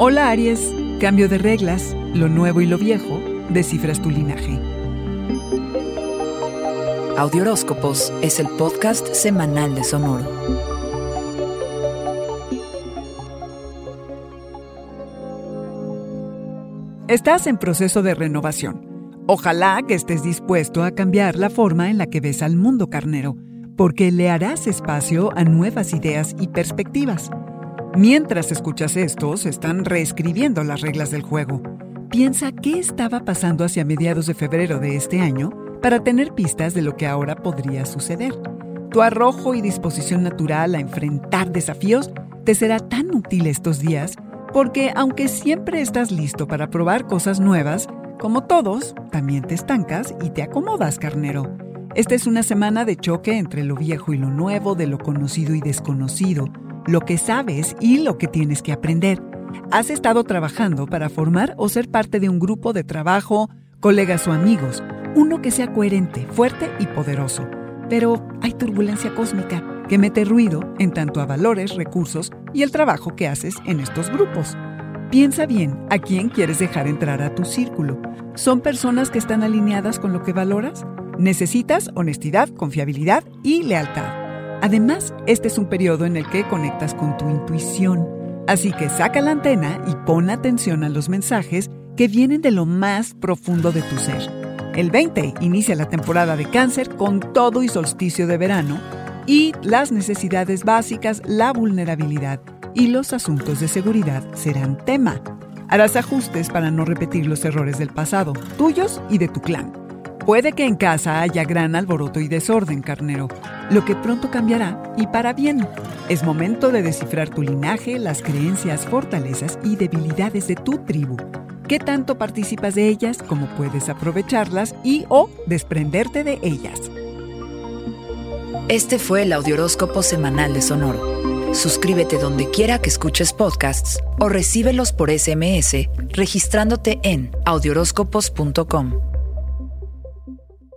Hola Aries, cambio de reglas, lo nuevo y lo viejo, descifras tu linaje. Audioróscopos es el podcast semanal de Sonoro. Estás en proceso de renovación. Ojalá que estés dispuesto a cambiar la forma en la que ves al mundo carnero, porque le harás espacio a nuevas ideas y perspectivas. Mientras escuchas esto, se están reescribiendo las reglas del juego. Piensa qué estaba pasando hacia mediados de febrero de este año para tener pistas de lo que ahora podría suceder. Tu arrojo y disposición natural a enfrentar desafíos te será tan útil estos días porque aunque siempre estás listo para probar cosas nuevas, como todos, también te estancas y te acomodas, carnero. Esta es una semana de choque entre lo viejo y lo nuevo, de lo conocido y desconocido, lo que sabes y lo que tienes que aprender. Has estado trabajando para formar o ser parte de un grupo de trabajo, colegas o amigos, uno que sea coherente, fuerte y poderoso. Pero hay turbulencia cósmica que mete ruido en tanto a valores, recursos y el trabajo que haces en estos grupos. Piensa bien a quién quieres dejar entrar a tu círculo. ¿Son personas que están alineadas con lo que valoras? Necesitas honestidad, confiabilidad y lealtad. Además, este es un periodo en el que conectas con tu intuición. Así que saca la antena y pon atención a los mensajes que vienen de lo más profundo de tu ser. El 20 inicia la temporada de cáncer con todo y solsticio de verano y las necesidades básicas, la vulnerabilidad y los asuntos de seguridad serán tema. Harás ajustes para no repetir los errores del pasado, tuyos y de tu clan. Puede que en casa haya gran alboroto y desorden, carnero, lo que pronto cambiará y para bien. Es momento de descifrar tu linaje, las creencias, fortalezas y debilidades de tu tribu. ¿Qué tanto participas de ellas? ¿Cómo puedes aprovecharlas y o desprenderte de ellas? Este fue el Audioróscopo Semanal de Sonoro. Suscríbete donde quiera que escuches podcasts o recíbelos por SMS registrándote en audioróscopos.com. Thank you.